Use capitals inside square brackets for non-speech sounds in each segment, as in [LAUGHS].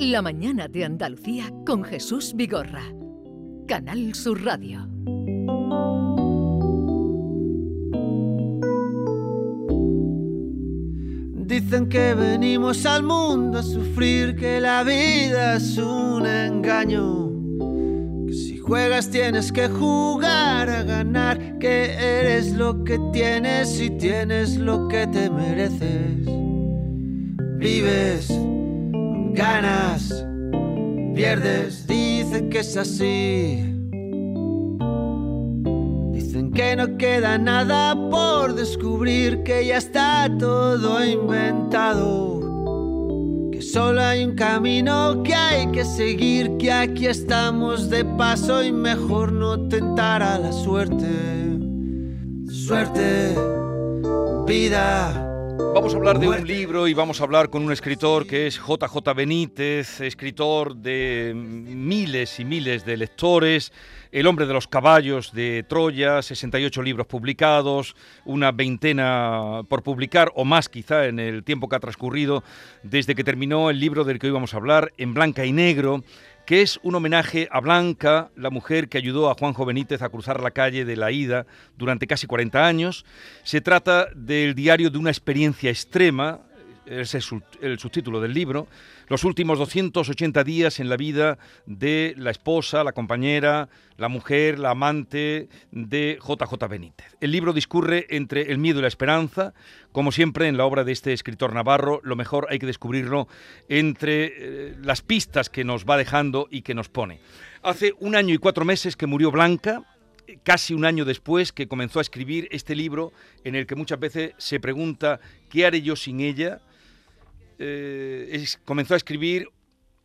La mañana de Andalucía con Jesús Vigorra. Canal Sur Radio. Dicen que venimos al mundo a sufrir, que la vida es un engaño. Que si juegas tienes que jugar a ganar, que eres lo que tienes y tienes lo que te mereces. Vives, ganas, pierdes, dicen que es así. Dicen que no queda nada por descubrir, que ya está todo inventado. Que solo hay un camino que hay que seguir, que aquí estamos de paso y mejor no tentar a la suerte. Suerte, vida. Vamos a hablar de un libro y vamos a hablar con un escritor que es JJ Benítez, escritor de miles y miles de lectores, El hombre de los caballos de Troya, 68 libros publicados, una veintena por publicar o más quizá en el tiempo que ha transcurrido desde que terminó el libro del que hoy vamos a hablar, En blanca y negro que es un homenaje a Blanca, la mujer que ayudó a Juanjo Benítez a cruzar la calle de la Ida durante casi 40 años. Se trata del diario de una experiencia extrema, es el subtítulo del libro, los últimos 280 días en la vida de la esposa, la compañera, la mujer, la amante de JJ Benítez. El libro discurre entre el miedo y la esperanza, como siempre en la obra de este escritor navarro, lo mejor hay que descubrirlo entre eh, las pistas que nos va dejando y que nos pone. Hace un año y cuatro meses que murió Blanca, casi un año después que comenzó a escribir este libro en el que muchas veces se pregunta ¿qué haré yo sin ella? Eh, comenzó a escribir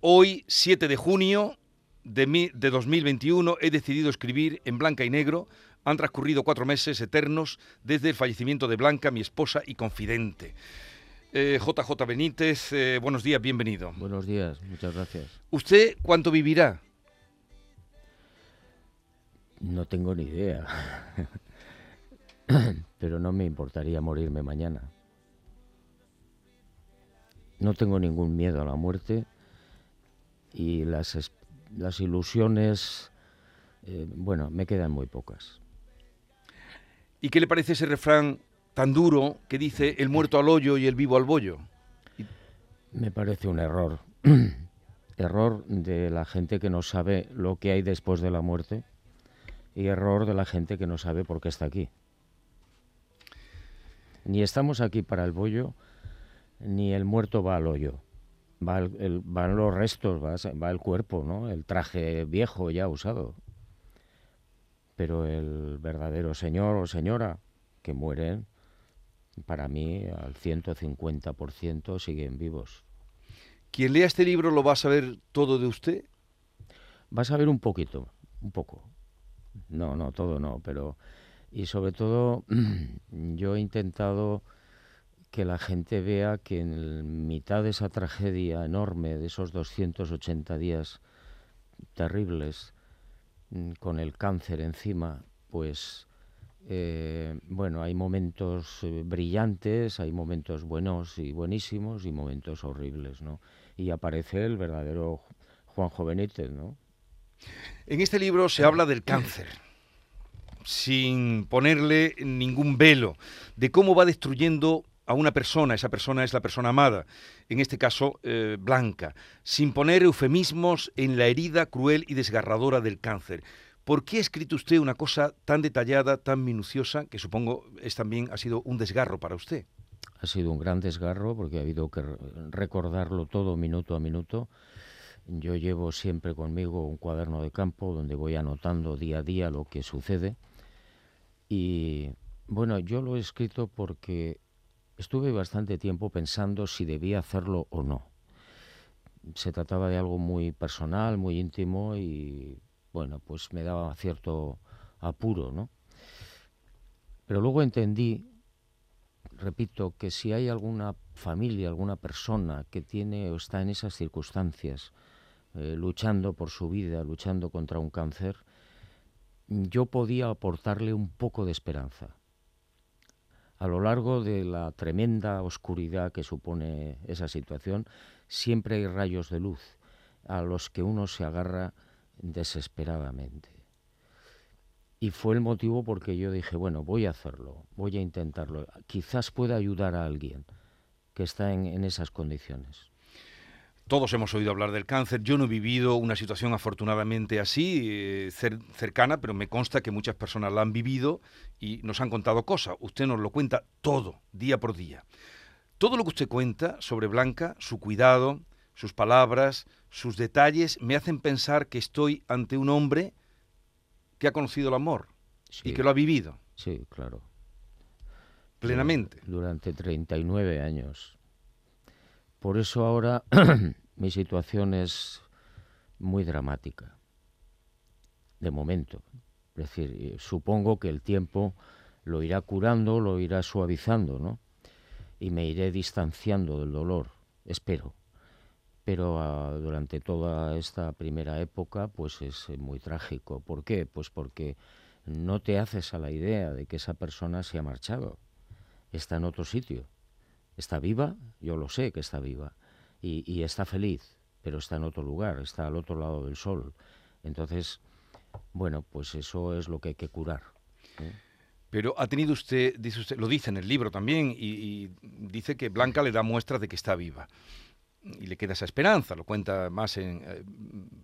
hoy, 7 de junio de, de 2021. He decidido escribir en blanca y negro. Han transcurrido cuatro meses eternos desde el fallecimiento de Blanca, mi esposa y confidente. JJ eh, Benítez, eh, buenos días, bienvenido. Buenos días, muchas gracias. ¿Usted cuánto vivirá? No tengo ni idea, [COUGHS] pero no me importaría morirme mañana. No tengo ningún miedo a la muerte y las, las ilusiones, eh, bueno, me quedan muy pocas. ¿Y qué le parece ese refrán tan duro que dice el muerto al hoyo y el vivo al bollo? Me parece un error. [CLEARS THROAT] error de la gente que no sabe lo que hay después de la muerte y error de la gente que no sabe por qué está aquí. Ni estamos aquí para el bollo, ni el muerto va al hoyo. Va el, van los restos, va, el cuerpo, ¿no? El traje viejo ya usado. Pero el verdadero señor o señora que mueren, para mí al 150% siguen vivos. Quien lea este libro lo va a saber todo de usted. Va a saber un poquito, un poco. No, no, todo no, pero y sobre todo [CLEARS THROAT] yo he intentado que la gente vea que en mitad de esa tragedia enorme, de esos 280 días terribles, mm, con el cáncer encima, pues eh, bueno, hay momentos eh, brillantes, hay momentos buenos y buenísimos y momentos horribles, ¿no? Y aparece el verdadero Juanjo Benítez, ¿no? En este libro se habla del cáncer, sin ponerle ningún velo, de cómo va destruyendo a una persona, esa persona es la persona amada, en este caso eh, Blanca, sin poner eufemismos en la herida cruel y desgarradora del cáncer. ¿Por qué ha escrito usted una cosa tan detallada, tan minuciosa, que supongo es también ha sido un desgarro para usted? Ha sido un gran desgarro porque ha habido que recordarlo todo minuto a minuto. Yo llevo siempre conmigo un cuaderno de campo donde voy anotando día a día lo que sucede. Y bueno, yo lo he escrito porque Estuve bastante tiempo pensando si debía hacerlo o no. Se trataba de algo muy personal, muy íntimo y bueno, pues me daba cierto apuro, ¿no? Pero luego entendí, repito, que si hay alguna familia, alguna persona que tiene o está en esas circunstancias, eh, luchando por su vida, luchando contra un cáncer, yo podía aportarle un poco de esperanza a lo largo de la tremenda oscuridad que supone esa situación, siempre hay rayos de luz. a los que uno se agarra desesperadamente. Y fue el motivo porque yo dije, bueno, voy a hacerlo, voy a intentarlo. Quizás pueda ayudar a alguien que está en, en esas condiciones. Todos hemos oído hablar del cáncer. Yo no he vivido una situación afortunadamente así, eh, cer- cercana, pero me consta que muchas personas la han vivido y nos han contado cosas. Usted nos lo cuenta todo, día por día. Todo lo que usted cuenta sobre Blanca, su cuidado, sus palabras, sus detalles, me hacen pensar que estoy ante un hombre que ha conocido el amor Sí, y que lo ha vivido sí, claro. plenamente. Durante 39 años. Por eso ahora [CLEARS THROAT] mi situación es muy dramática. De momento. Es decir, eh, supongo que el tiempo lo irá curando, lo irá suavizando, ¿no? Y me iré distanciando del dolor, espero. Pero ah, durante toda esta primera época, pues es eh, muy trágico. ¿Por qué? Pues porque no te haces a la idea de que esa persona se ha marchado. Está en otro sitio. Está viva, yo lo sé que está viva. Y, y está feliz, pero está en otro lugar, está al otro lado del sol. Entonces, bueno, pues eso es lo que hay que curar. ¿eh? Pero ha tenido usted, dice usted, lo dice en el libro también, y, y dice que Blanca le da muestras de que está viva. Y le queda esa esperanza, lo cuenta más en, eh,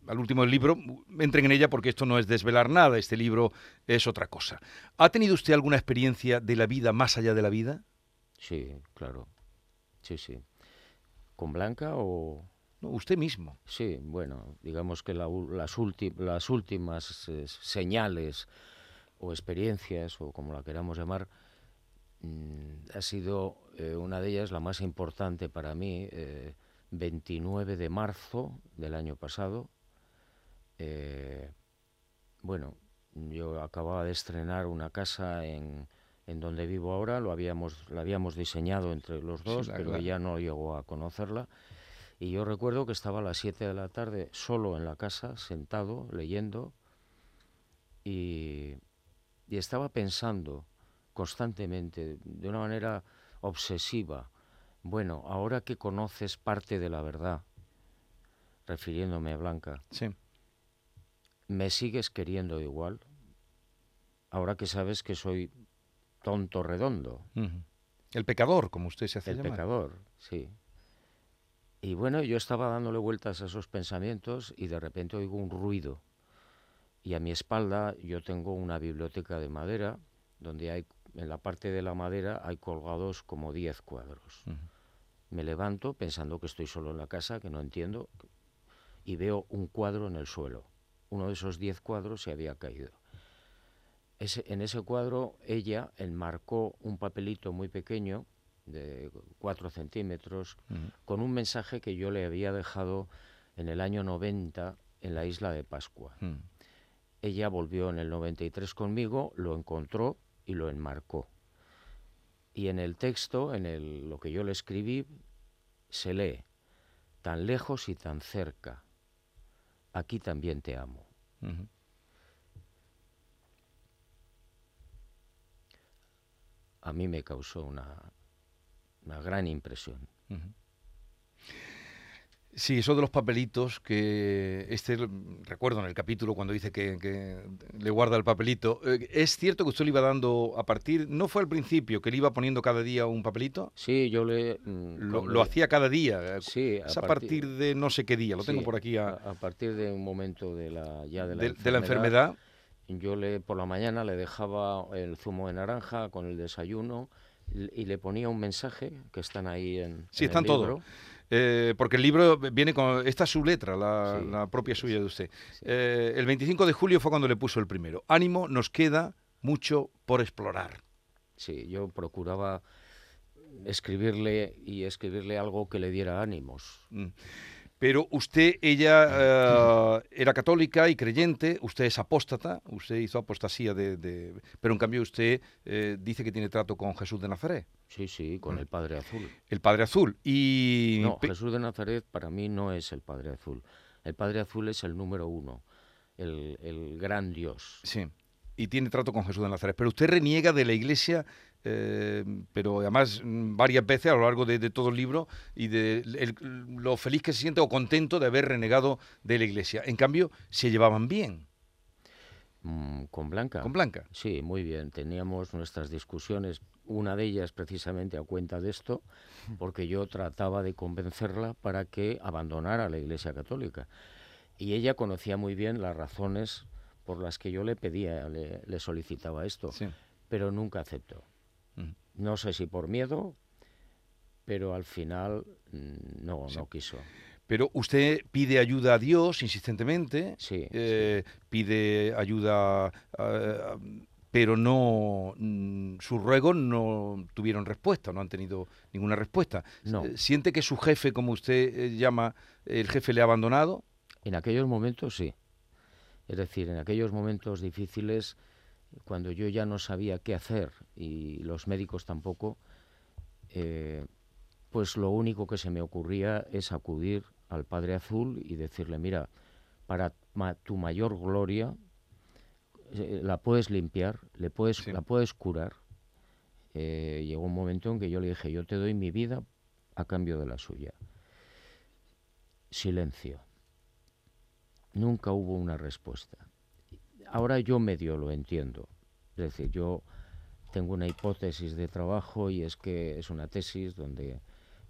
al último del libro. Entren en ella porque esto no es desvelar nada, este libro es otra cosa. ¿Ha tenido usted alguna experiencia de la vida más allá de la vida? Sí, claro. Sí, sí. ¿Con Blanca o...? No, usted mismo. Sí, bueno, digamos que la las, ulti- las últimas eh, señales o experiencias, o como la queramos llamar, mm, ha sido eh, una de ellas, la más importante para mí, eh, 29 de marzo del año pasado. eh, bueno, yo acababa de estrenar una casa en, en donde vivo ahora, lo habíamos, la habíamos diseñado entre los dos, pero la- ella no llegó a conocerla. Y yo recuerdo que estaba a las 7 de la tarde solo en la casa, sentado, leyendo, y, y estaba pensando constantemente, de una manera obsesiva, bueno, ahora que conoces parte de la verdad, refiriéndome a Blanca, Sí. ¿me sigues queriendo igual? Ahora que sabes que soy tonto redondo. El pecador, como usted se hace el llamar. pecador, sí. Y bueno, yo estaba dándole vueltas a esos pensamientos y de repente oigo un ruido. Y a mi espalda yo tengo una biblioteca de madera donde hay, en la parte de la madera hay colgados como 10 cuadros. Me levanto pensando que estoy solo en la casa, que no entiendo, y veo un cuadro en el suelo. Uno de esos 10 cuadros se había caído. Ese- en ese cuadro ella enmarcó un papelito muy pequeño, de 4 centímetros, con un mensaje que yo le había dejado en el año 90 en la isla de Pascua. Ella volvió en el 93 conmigo, lo encontró y lo enmarcó. Y en el texto, en el, lo que yo le escribí, se lee, tan lejos y tan cerca, aquí también te amo. A mí me causó una, una gran impresión. Sí, eso de los papelitos, que este recuerdo en el capítulo cuando dice que, que le guarda el papelito. eh, ¿Es cierto que usted le iba dando a partir, no fue al principio, que le iba poniendo cada día un papelito? Sí, yo le... mm, Lo, hacía cada día. eh, Sí, es a partir de no sé qué día, lo tengo por aquí, a- a, a partir de un momento de la, ya de la, de, de la enfermedad. Yo le por la mañana le dejaba el zumo de naranja con el desayuno y le ponía un mensaje que están ahí en Sí, en están todos. Eh, porque el libro viene con. Esta es su letra, la, Sí, la propia sí, suya de usted. sí. Eh, el 25 de julio fue cuando le puso el primero. Ánimo, nos queda mucho por explorar. Sí, yo procuraba escribirle y escribirle algo que le diera ánimos. Mm. Pero usted, ella eh, era católica y creyente, usted es apóstata, usted hizo apostasía de... de- pero en cambio usted eh, dice que tiene trato con Jesús de Nazaret, Sí, sí, con el Padre Azul. el Padre Azul. Y... No, Jesús de Nazaret para mí no es el Padre Azul. El Padre Azul es el número uno, el, el gran Dios. Sí, y tiene trato con Jesús de Nazaret. Pero usted reniega de la iglesia eh, pero además mm, varias veces a lo largo de, todo el libro y de lo feliz que se siente o contento de haber renegado de la iglesia. En cambio, se llevaban bien. Mm, con Blanca. Con Blanca. Sí, muy bien. Teníamos nuestras discusiones, una de ellas precisamente a cuenta de esto, porque yo trataba de convencerla para que abandonara la Iglesia Católica. Y ella conocía muy bien las razones por las que yo le pedía, le, le solicitaba esto, pero nunca aceptó. No sé si por miedo, pero al final mm, no, no quiso. Pero usted pide ayuda a Dios insistentemente, sí, eh, pide ayuda, pero no, mm, sus ruegos no tuvieron respuesta, no han tenido ninguna respuesta. No. Eh, ¿Siente que su jefe, como usted eh, llama, el jefe le ha abandonado? En aquellos momentos sí. Es decir, en aquellos momentos difíciles cuando yo ya no sabía qué hacer y los médicos tampoco, eh, pues lo único que se me ocurría es acudir al Padre Azul y decirle, mira, para tu mayor gloria eh, la puedes limpiar, le puedes, la puedes curar. Eh, llegó un momento en que yo le dije, yo te doy mi vida a cambio de la suya. Silencio. Nunca hubo una respuesta. Ahora yo medio lo entiendo. Es decir, yo tengo una hipótesis de trabajo y es que es una tesis donde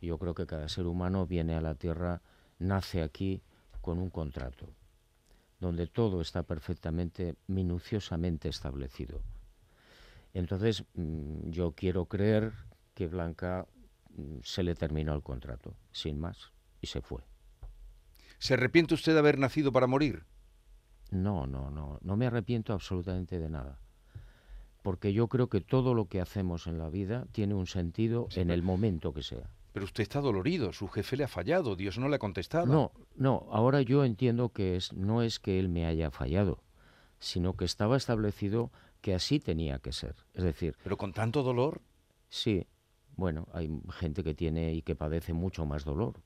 yo creo que cada ser humano viene a la Tierra, nace aquí con un contrato, donde todo está perfectamente, minuciosamente establecido. Entonces, mm, yo quiero creer que Blanca mm, se le terminó el contrato, sin más, y se fue. ¿Se arrepiente usted de haber nacido para morir? No, no, no, no me arrepiento absolutamente de nada. Porque yo creo que todo lo que hacemos en la vida tiene un sentido en el momento que sea. Pero usted está dolorido, su jefe le ha fallado, Dios no le ha contestado. No, no, ahora yo entiendo que es, no es que él me haya fallado, sino que estaba establecido que así tenía que ser. Es decir... Pero con tanto dolor. Sí, bueno, hay gente que tiene y que padece mucho más dolor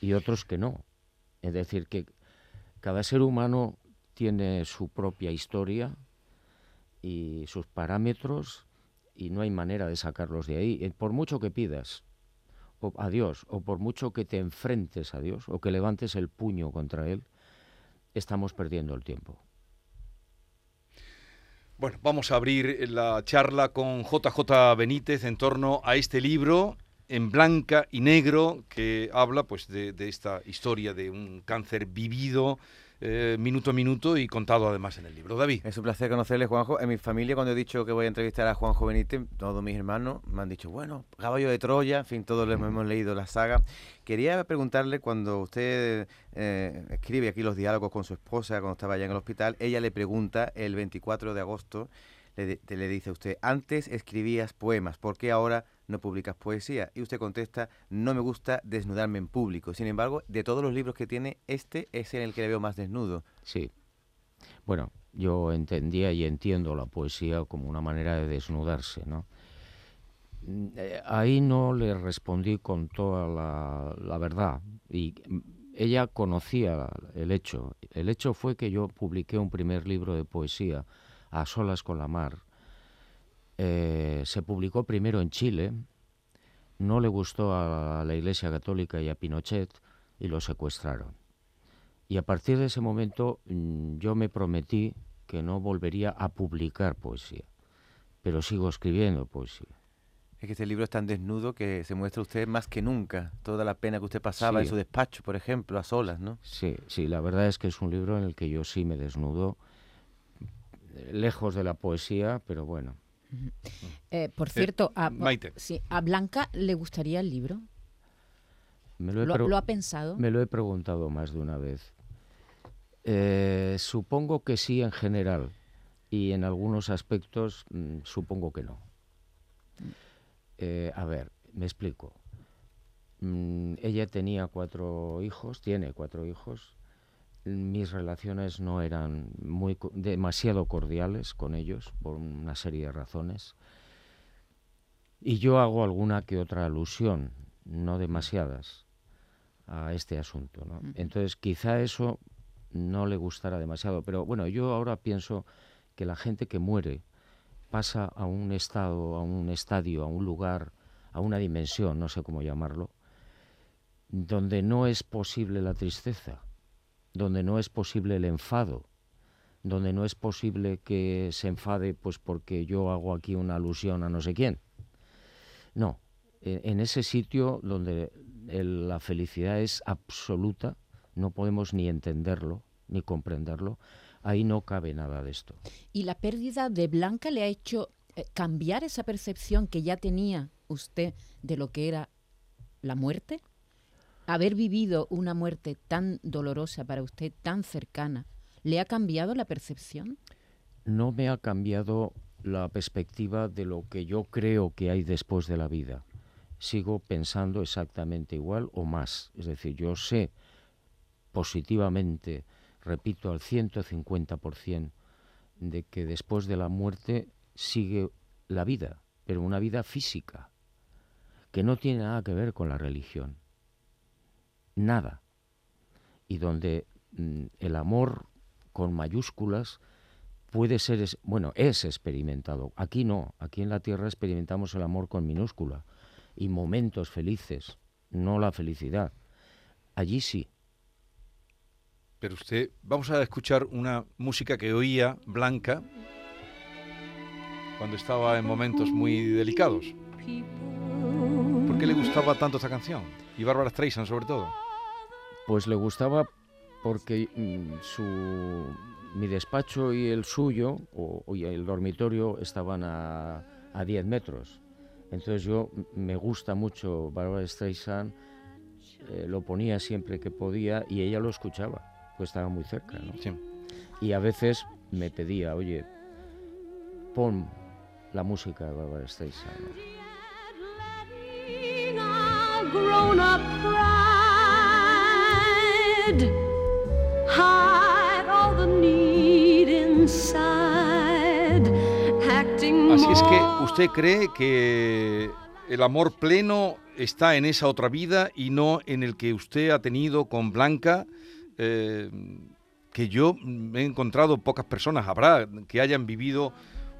y otros que no. Es decir, que cada ser humano tiene su propia historia y sus parámetros y no hay manera de sacarlos de ahí. Eh, por mucho que pidas a Dios o por mucho que te enfrentes a Dios o que levantes el puño contra Él, estamos perdiendo el tiempo. Bueno, vamos a abrir la charla con JJ Benítez en torno a este libro en blanca y negro que habla pues de, de esta historia de un cáncer vivido eh, minuto a minuto y contado además en el libro. David. Es un placer conocerle, Juanjo. En mi familia, cuando he dicho que voy a entrevistar a Juanjo Benítez, todos mis hermanos me han dicho, bueno, caballo de Troya, en fin, todos hemos leído la saga. Quería preguntarle, cuando usted eh, escribe aquí los diálogos con su esposa, cuando estaba allá en el hospital, ella le pregunta el 24 de agosto, le, le dice a usted, antes escribías poemas, ¿por qué ahora no publicas poesía? Y usted contesta, no me gusta desnudarme en público. Sin embargo, de todos los libros que tiene, este es el que le veo más desnudo. Sí. Bueno, yo entendía y entiendo la poesía como una manera de desnudarse, ¿no? Mm, eh, ahí no le respondí con toda la, la verdad y ella conocía el hecho. El hecho fue que yo publiqué un primer libro de poesía, A solas con la mar, eh, se publicó primero en Chile, no le gustó a la Iglesia Católica y a Pinochet y lo secuestraron. Y a partir de ese momento mm, yo me prometí que no volvería a publicar poesía, pero sigo escribiendo poesía. Es que este libro es tan desnudo que se muestra usted más que nunca, toda la pena que usted pasaba en su despacho, por ejemplo, a solas, ¿no? Sí, sí, la verdad es que es un libro en el que yo sí me desnudo, lejos de la poesía, pero bueno, eh, por eh, cierto, a, a Blanca le gustaría el libro. lo, ha pensado? Me lo he preguntado más de una vez. Eh, supongo que sí en general y en algunos aspectos mm, supongo que no. a ver, me explico. Mm, ella tenía cuatro hijos, tiene cuatro hijos. Mis relaciones no eran muy demasiado cordiales con ellos por una serie de razones. Y yo hago alguna que otra alusión, no demasiadas, a este asunto. ¿no? Entonces, quizá eso no le gustará demasiado, pero bueno, yo ahora pienso que la gente que muere pasa a un estado, a un estadio, a un lugar, a una dimensión, no sé cómo llamarlo, donde no es posible la tristeza, donde no es posible el enfado, donde no es posible que se enfade pues porque yo hago aquí una alusión a no sé quién. No, e, en ese sitio donde la felicidad es absoluta, no podemos ni entenderlo, ni comprenderlo, ahí no cabe nada de esto. ¿Y la pérdida de Blanca le ha hecho eh, cambiar esa percepción que ya tenía usted de lo que era la muerte? Haber vivido una muerte tan dolorosa para usted, tan cercana, ¿Le ha cambiado la percepción? No me ha cambiado la perspectiva de lo que yo creo que hay después de la vida. Sigo pensando exactamente igual o más. Es decir, yo sé positivamente, repito, al 150% de que después de la muerte sigue la vida, pero una vida física, que no tiene nada que ver con la religión. Nada. Y donde mm, el amor con mayúsculas puede ser, bueno, es experimentado. Aquí no, aquí en la Tierra experimentamos el amor con minúscula y momentos felices, no la felicidad. Allí sí. Pero usted, vamos a escuchar una música que oía Blanca cuando estaba en momentos muy delicados. ¿Por qué le gustaba tanto esta canción? Y Bárbara Streisand sobre todo. Pues le gustaba porque mm, su, mi despacho y el suyo, o, el dormitorio, estaban a, a 10 metros. Entonces yo me gusta mucho Barbara Streisand, eh, lo ponía siempre que podía y ella lo escuchaba, pues estaba muy cerca. Y a veces me pedía, oye, pon la música de Barbara Streisand. Así es que usted cree que el amor pleno está en esa otra vida y no en el que usted ha tenido con Blanca, eh, que yo he encontrado pocas personas, habrá, que hayan vivido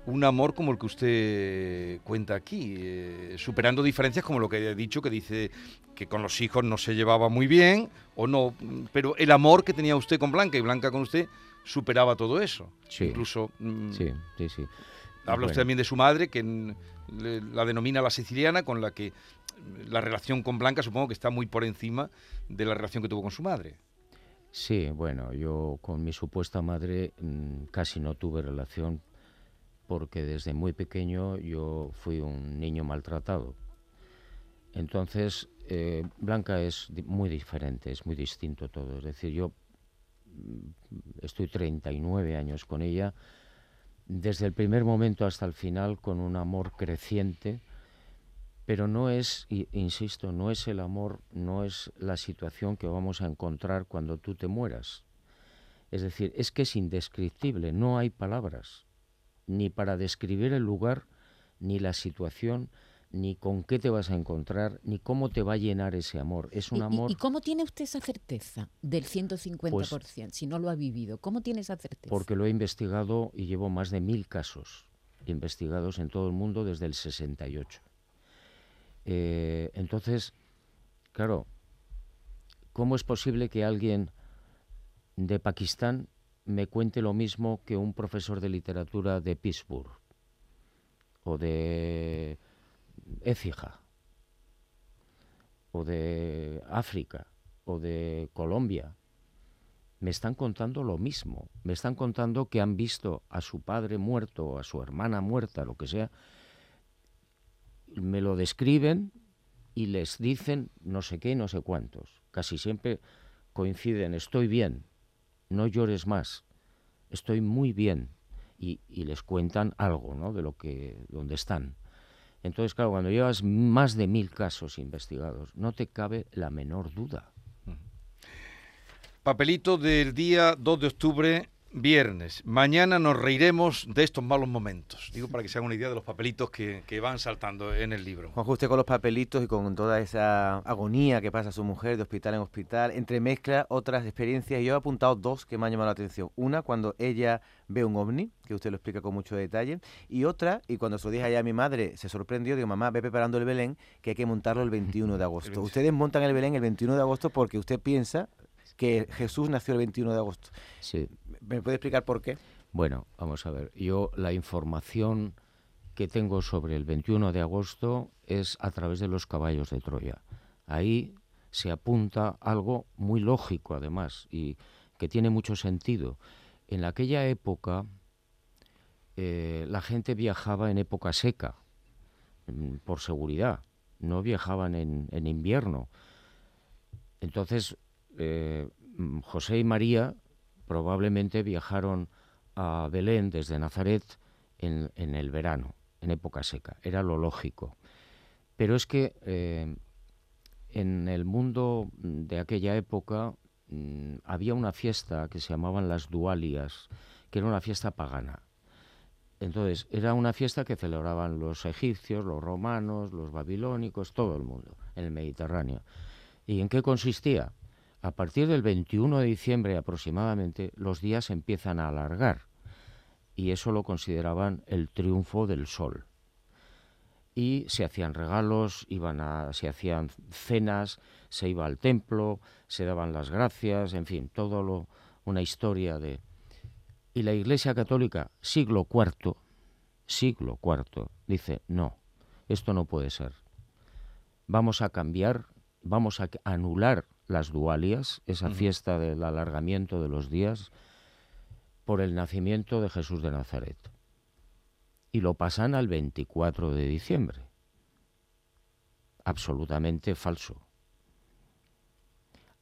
un amor como el que usted cuenta aquí, eh, superando diferencias como lo que he dicho, que dice que con los hijos no se llevaba muy bien o no, pero el amor que tenía usted con Blanca y Blanca con usted superaba todo eso. Sí. Incluso. Mm, sí, sí, sí. Habla usted también de su madre, que la denomina la siciliana, con la que la relación con Blanca supongo que está muy por encima de la relación que tuvo con su madre. Sí, bueno, yo con mi supuesta madre mm, casi no tuve relación porque desde muy pequeño yo fui un niño maltratado. Entonces, eh, Blanca es muy diferente, es muy distinto todo. Es decir, yo mm, estoy 39 años con ella, desde el primer momento hasta el final, con un amor creciente, pero no es, insisto, no es el amor, no es la situación que vamos a encontrar cuando tú te mueras. Es decir, es que es indescriptible, no hay palabras ni para describir el lugar, ni la situación, ni con qué te vas a encontrar, ni cómo te va a llenar ese amor. Es un amor... ¿Y, cómo tiene usted esa certeza del 150%, pues si no lo ha vivido? ¿Cómo tiene esa certeza? Porque lo he investigado y llevo más de mil casos investigados en todo el mundo desde el 68. Eh, entonces, claro, ¿cómo es posible que alguien de Pakistán me cuente lo mismo que un profesor de literatura de Pittsburgh o de Écija o de África o de Colombia. Me están contando lo mismo. Me están contando que han visto a su padre muerto a su hermana muerta, lo que sea. Me lo describen y les dicen no sé qué, no sé cuántos. Casi siempre coinciden, estoy bien, no llores más, estoy muy bien. Y, les cuentan algo, ¿no? De lo que, donde están. Entonces, claro, cuando llevas más de mil casos investigados, no te cabe la menor duda. Papelito del día 2 de octubre viernes. Mañana nos reiremos de estos malos momentos. Digo para que se hagan una idea de los papelitos que, que van saltando en el libro. Juanjo, usted con los papelitos y con toda esa agonía que pasa su mujer de hospital en hospital, entremezcla otras experiencias. Yo he apuntado dos que me han llamado la atención. Una, cuando ella ve un ovni, que usted lo explica con mucho detalle. Y otra, y cuando se lo dije allá a mi madre, se sorprendió, digo, mamá, ve preparando el Belén, que hay que montarlo el 21 de [LAUGHS] agosto. Ustedes montan el Belén el 21 de agosto porque usted piensa que Jesús nació el 21 de agosto. Sí. ¿Me puede explicar por qué? Bueno, vamos a ver. Yo la información que tengo sobre el 21 de agosto es a través de los caballos de Troya. Ahí se apunta algo muy lógico, además, y que tiene mucho sentido. En aquella época eh, la gente viajaba en época seca, mm, por seguridad, no viajaban en, en invierno. Entonces, eh, mm, José y María probablemente viajaron a Belén desde Nazaret en, el verano, en época seca. Era lo lógico. Pero es que eh, en el mundo de aquella época mmm, había una fiesta que se llamaban las Dualias, que era una fiesta pagana. Entonces, era una fiesta que celebraban los egipcios, los romanos, los babilónicos, todo el mundo en el Mediterráneo. ¿Y en qué consistía? A partir del 21 de diciembre aproximadamente, los días empiezan a alargar y eso lo consideraban el triunfo del sol. Y se hacían regalos, iban a, se hacían cenas, se iba al templo, se daban las gracias, en fin, todo lo, una historia de... Y la Iglesia Católica, siglo IV, siglo IV, dice, no, esto no puede ser. Vamos a cambiar, vamos a anular las dualias, esa fiesta del alargamiento de los días, por el nacimiento de Jesús de Nazaret. Y lo pasan al 24 de diciembre. Absolutamente falso.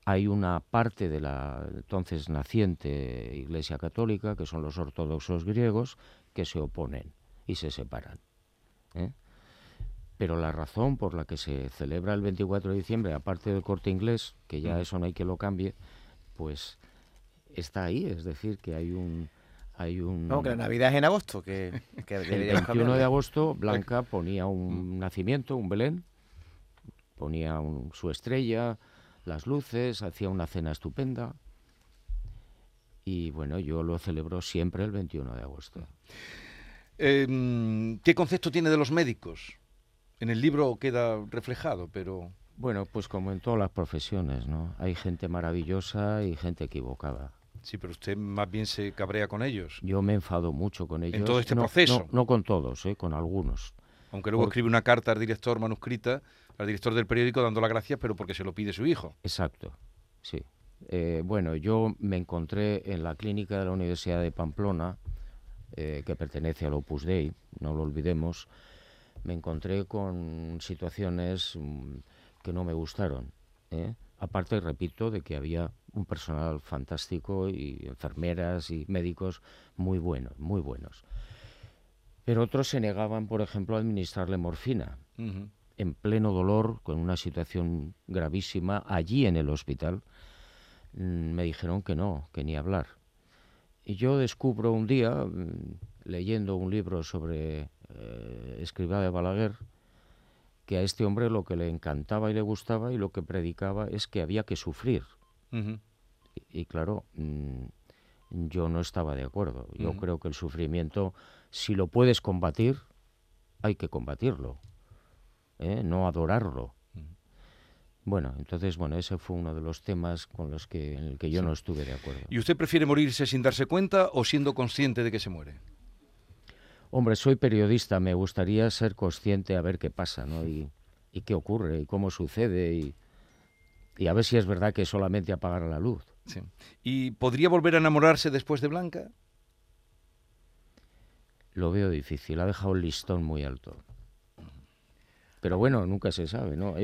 Hay una parte de la entonces naciente Iglesia Católica, que son los ortodoxos griegos, que se oponen y se separan. ¿eh? Pero la razón por la que se celebra el 24 de diciembre, aparte del corte inglés, que ya eso no hay que lo cambie, pues está ahí, es decir, que hay un... Hay un no, que la Navidad es en agosto, que, [LAUGHS] que El 21 de agosto Blanca ponía un nacimiento, un Belén, ponía un, su estrella, las luces, hacía una cena estupenda, y bueno, yo lo celebro siempre el 21 de agosto. Eh, ¿Qué concepto tiene de los médicos? En el libro queda reflejado, pero... Bueno, pues como en todas las profesiones, ¿no? Hay gente maravillosa y gente equivocada. Sí, pero usted más bien se cabrea con ellos. Yo me enfado mucho con ellos. En todo este no, proceso. No, no, con todos, ¿eh? con algunos. Aunque luego porque... escribe una carta al director manuscrita, al director del periódico, dando las gracias, pero porque se lo pide su hijo. Exacto, sí. Eh, bueno, yo me encontré en la clínica de la Universidad de Pamplona, eh, que pertenece al Opus Dei, no lo olvidemos, me encontré con situaciones mm, que no me gustaron. ¿eh? Aparte, repito, de que había un personal fantástico y enfermeras y médicos muy buenos, muy buenos. Pero otros se negaban, por ejemplo, a administrarle morfina. Uh -huh. En pleno dolor, con una situación gravísima, allí en el hospital, mmm, me dijeron que no, que ni hablar. Y yo descubro un día, mmm, leyendo un libro sobre eh, Escribá de Balaguer, que a este hombre lo que le encantaba y le gustaba y lo que predicaba es que había que sufrir. Uh -huh. y, y, claro, mmm, yo no estaba de acuerdo. Yo uh -huh. creo que el sufrimiento, si lo puedes combatir, hay que combatirlo, ¿eh? no adorarlo. Bueno, entonces, bueno, ese fue uno de los temas con los que, en el que yo sí. no estuve de acuerdo. ¿Y usted prefiere morirse sin darse cuenta o siendo consciente de que se muere? Hombre, soy periodista, me gustaría ser consciente a ver qué pasa, ¿no? Y, y qué ocurre, y cómo sucede, y, y, a ver si es verdad que solamente apagar la luz. Sí. ¿Y podría volver a enamorarse después de Blanca? Lo veo difícil, ha dejado el listón muy alto. Pero bueno, nunca se sabe, ¿no?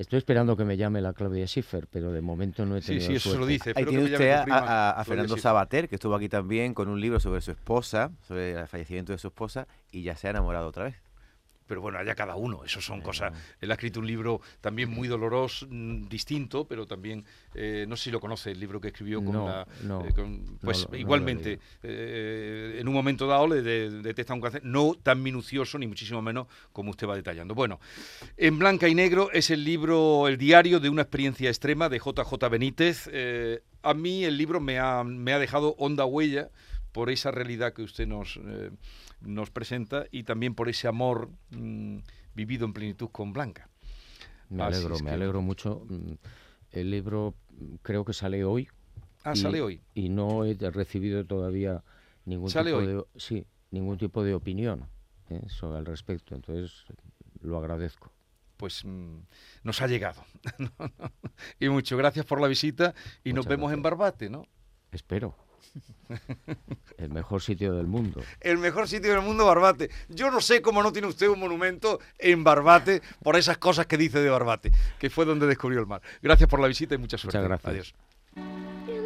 Estoy esperando que me llame la Claudia Schiffer, pero de momento no he tenido Sí, sí, eso suerte. lo dice. Ahí tiene usted a, a, a, Fernando Sabater, que estuvo aquí también con un libro sobre su esposa, sobre el fallecimiento de su esposa, y ya se ha enamorado otra vez. Pero bueno, allá cada uno. Eso son cosas. Él ha escrito un libro también muy doloroso, mm, distinto, pero también, eh, no sé si lo conoce, el libro que escribió con No, la. no, eh, con- pues no igualmente, eh, en un momento dado le de- detecta un cáncer, no tan minucioso, ni muchísimo menos como usted va detallando. Bueno, En Blanca y Negro es el libro, el diario de una experiencia extrema de JJ Benítez. A mí el libro me ha, me ha dejado honda huella por esa realidad que usted nos, eh, nos presenta y también por ese amor mm, vivido en plenitud con Blanca. Me Así alegro, me que- alegro mucho. Mm, El libro mm, creo que sale hoy. Ah, y- sale hoy. Y no he recibido todavía ningún ¿Sale tipo hoy? de sí, ningún tipo de opinión ¿eh? sobre al respecto. Entonces lo agradezco. Pues nos ha llegado. [LAUGHS] y mucho gracias por la visita y nos vemos en. Barbate, ¿no? Espero. [LAUGHS] El mejor sitio del mundo. el mejor sitio del mundo, Barbate. Yo no sé cómo no tiene usted un monumento en Barbate por esas cosas que dice de Barbate, que fue donde descubrió el mar. Gracias por la visita y mucha suerte. gracias. Adiós.